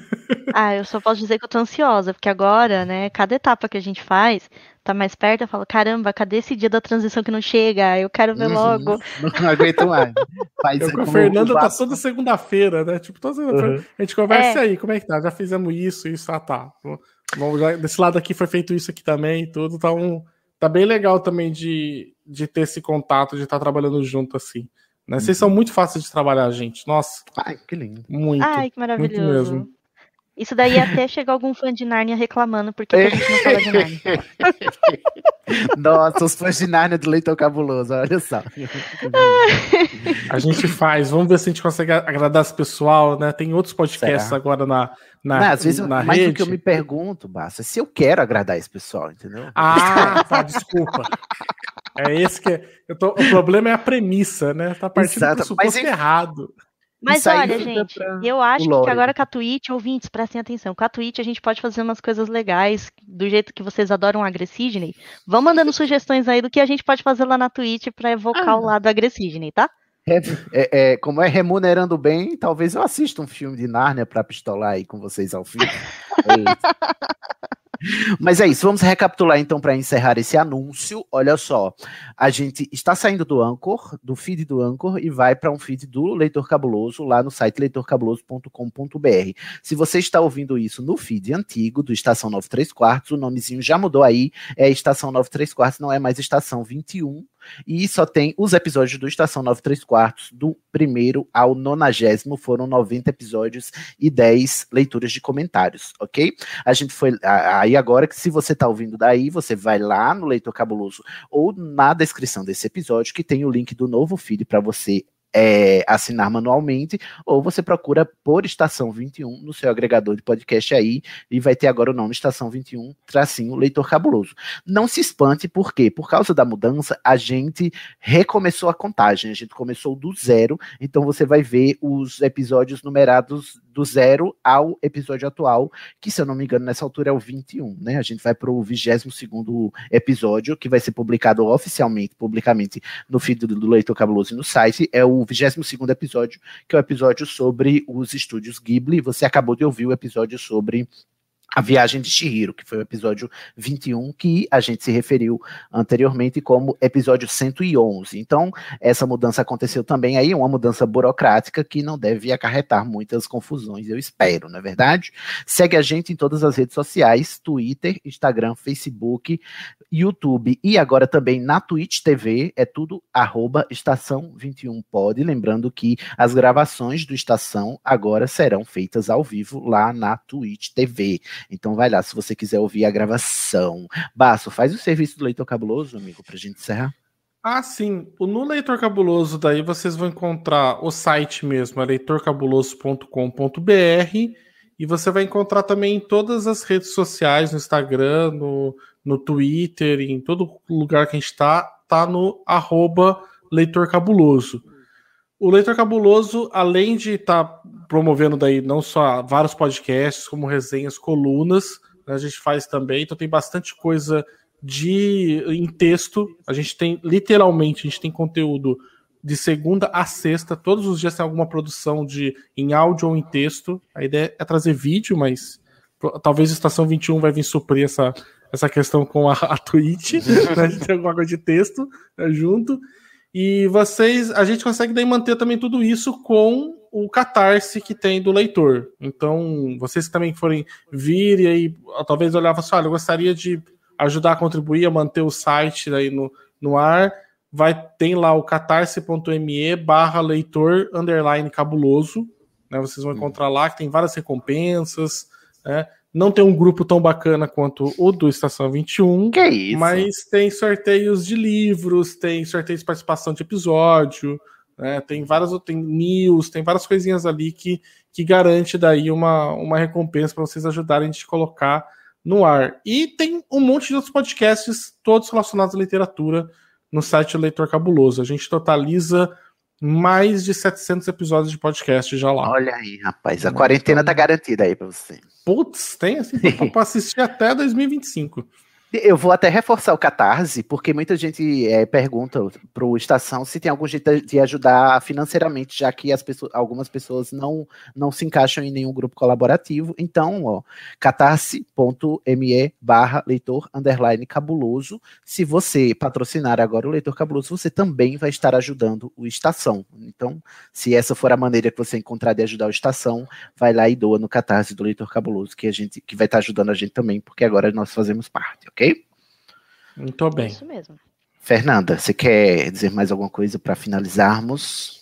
Ah, eu só posso dizer que eu tô ansiosa, porque agora, né, cada etapa que a gente faz tá mais perto, eu falo, caramba, cadê esse dia da transição que não chega? Eu quero ver Uhum. logo. Não aguento mais. Faz Eu com o tá Vasco- toda segunda-feira, né? Tipo, toda segunda-feira. Uhum. A gente conversa É. aí, como é que tá? Já fizemos isso, isso, ah, tá. Vamos, já- desse lado aqui foi feito isso aqui também e tudo. Tá, um, tá bem legal também de, de ter esse contato, de estar trabalhando junto assim. Né? Vocês são muito fáceis de trabalhar, gente. Nossa, Ai, que lindo. muito. Ai, que muito maravilhoso. mesmo. Isso daí até chega algum fã de Nárnia reclamando porque que a gente não fala de Nárnia. Nossa, os fãs de Nárnia do Leitor Cabuloso, olha só. A gente faz. Vamos ver se a gente consegue agradar esse pessoal, né? Tem outros podcasts Será? agora na, na, Não, às vezes, na mas rede. o que eu me pergunto, Bassa, é se eu quero agradar esse pessoal, entendeu? Ah, tá, desculpa. É esse que é. Eu tô- o problema é a premissa, né? Tá partindo do Exato, pressuposto mas enfim. errado. Mas olha, gente, pra eu acho que agora com a Twitch, ouvintes, prestem atenção, com a Twitch a gente pode fazer umas coisas legais, do jeito que vocês adoram Agressidney. Vão mandando sugestões aí do que a gente pode fazer lá na Twitch pra evocar Ah. o lado Agressidney, tá? É, é- é, como é remunerando bem, talvez eu assista um filme de Nárnia pra pistolar aí com vocês ao fim. Mas é isso, vamos recapitular então para encerrar esse anúncio. Olha só, a gente está saindo do Anchor, do feed do Anchor, e vai para um feed do Leitor Cabuloso lá no site leitorcabuloso.com.br. Se você está ouvindo isso no feed antigo do Estação 93 Quartos, o nomezinho já mudou aí, é Estação 93 Quartos, não é mais Estação 21. E só tem os episódios do Estação 93 Quartos, do primeiro ao nonagésimo, foram 90 episódios e 10 leituras de comentários, ok? A gente foi. Aí agora que se você tá ouvindo daí, você vai lá no Leitor Cabuloso ou na descrição desse episódio, que tem o link do novo feed para você é, assinar manualmente, ou você procura por Estação 21 no seu agregador de podcast aí, e vai ter agora o nome Estação 21, tracinho Leitor Cabuloso. Não se espante, por quê? Por causa da mudança, a gente recomeçou a contagem, a gente começou do zero, então você vai ver os episódios numerados do zero ao episódio atual, que se eu não me engano, nessa altura é o 21, né? A gente vai para o 22 episódio, que vai ser publicado oficialmente, publicamente, no feed do Leitor Cabuloso e no site, é o 22 episódio, que é o episódio sobre os estúdios Ghibli. Você acabou de ouvir o episódio sobre a Viagem de Shihiro, que foi o episódio 21, que a gente se referiu anteriormente como episódio 111. Então, essa mudança aconteceu também aí, uma mudança burocrática que não deve acarretar muitas confusões, eu espero, não é verdade? Segue a gente em todas as redes sociais, Twitter, Instagram, Facebook, YouTube e agora também na Twitch TV, é tudo arroba Estação 21 Pod, lembrando que as gravações do Estação agora serão feitas ao vivo lá na Twitch TV. Então vai lá, se você quiser ouvir a gravação. Baço, faz o serviço do Leitor Cabuloso, amigo, pra gente encerrar. Ah, sim. No Leitor Cabuloso, daí vocês vão encontrar o site mesmo, é leitorcabuloso.com.br e você vai encontrar também em todas as redes sociais, no Instagram, no, no Twitter, em todo lugar que a gente está, tá no arroba Leitor Cabuloso. O Leitor Cabuloso, além de estar tá promovendo daí não só vários podcasts, como resenhas, colunas, né, a gente faz também, então tem bastante coisa de em texto. A gente tem literalmente, a gente tem conteúdo de segunda a sexta, todos os dias tem alguma produção de em áudio ou em texto. A ideia é trazer vídeo, mas talvez Estação 21 vai vir suprir essa, essa questão com a, a Twitch, né? A gente tem alguma coisa de texto né, junto. E vocês, a gente consegue daí manter também tudo isso com o catarse que tem do leitor. Então, vocês que também forem vir e aí talvez olhar assim, olha, eu gostaria de ajudar a contribuir a manter o site aí no, no ar, vai tem lá o catarse.me barra leitor underline cabuloso, né? Vocês vão encontrar lá que tem várias recompensas, né? Não tem um grupo tão bacana quanto o do Estação 21. Que isso? Mas tem sorteios de livros, tem sorteios de participação de episódio, né? Tem várias tem news, tem várias coisinhas ali que, que garante daí uma, uma recompensa para vocês ajudarem a gente colocar no ar. E tem um monte de outros podcasts, todos relacionados à literatura, no site Leitor Cabuloso. A gente totaliza mais de 700 episódios de podcast já lá. Olha aí, rapaz, a quarentena tá garantida aí para você. Putz, tem assim para assistir até 2025. Eu vou até reforçar o Catarse, porque muita gente é, pergunta para o Estação se tem algum jeito de ajudar financeiramente, já que as pessoas, algumas pessoas não, não se encaixam em nenhum grupo colaborativo. Então, catarse.me barra leitor underline cabuloso. Se você patrocinar agora o Leitor Cabuloso, você também vai estar ajudando o Estação. Então, se essa for a maneira que você encontrar de ajudar o Estação, vai lá e doa no Catarse do Leitor Cabuloso, que a gente que vai estar ajudando a gente também, porque agora nós fazemos parte, ok? Muito bem. Isso mesmo. Fernanda, você quer dizer mais alguma coisa para finalizarmos?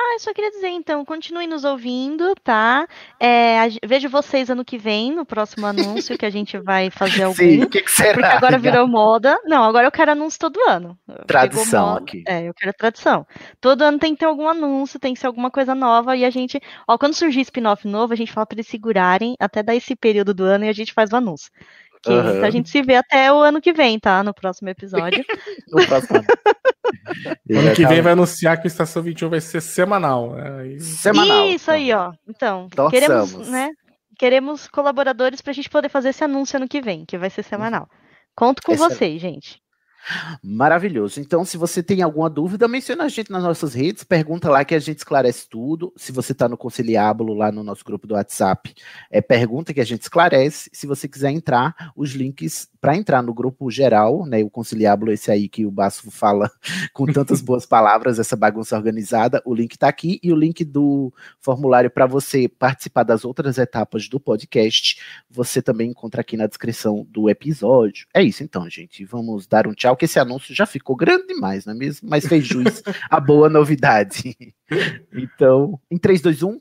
Ah, eu só queria dizer, então, continue nos ouvindo, tá? É, vejo vocês ano que vem, no próximo anúncio, que a gente vai fazer algum. Sim, o que, que será? Porque agora virou moda. Não, agora eu quero anúncio todo ano. Tradição aqui. É, eu quero tradição. Todo ano tem que ter algum anúncio, tem que ser alguma coisa nova, e a gente, ó, quando surgir spin-off novo, a gente fala para eles segurarem até dar esse período do ano e a gente faz o anúncio. Que uhum. a gente se vê até o ano que vem, tá? No próximo episódio. no próximo ano. que vem vai anunciar que o Estação 21 vai ser semanal. Né? Semanal. Isso aí, ó. Então, Torçamos. queremos, né? Queremos colaboradores pra gente poder fazer esse anúncio ano que vem, que vai ser semanal. Conto com Excelente. vocês, gente. Maravilhoso. Então, se você tem alguma dúvida, menciona a gente nas nossas redes, pergunta lá que a gente esclarece tudo. Se você está no Conciliábulo, lá no nosso grupo do WhatsApp, é pergunta que a gente esclarece. Se você quiser entrar, os links para entrar no grupo geral, né, o conciliábulo esse aí que o Basso fala com tantas boas palavras, essa bagunça organizada, o link está aqui e o link do formulário para você participar das outras etapas do podcast, você também encontra aqui na descrição do episódio. É isso então, gente, vamos dar um tchau, que esse anúncio já ficou grande demais, não é mesmo? Mas fez jus a boa novidade. Então, em 3, 2, 1,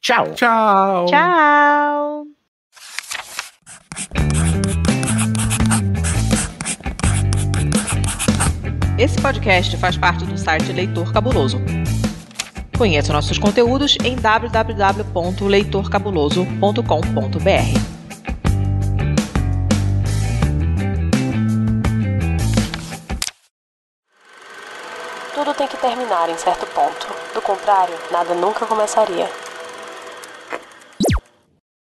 tchau! Tchau! Tchau! Esse podcast faz parte do site Leitor Cabuloso. Conheça nossos conteúdos em www.leitorcabuloso.com.br. Tudo tem que terminar em certo ponto. Do contrário, nada nunca começaria.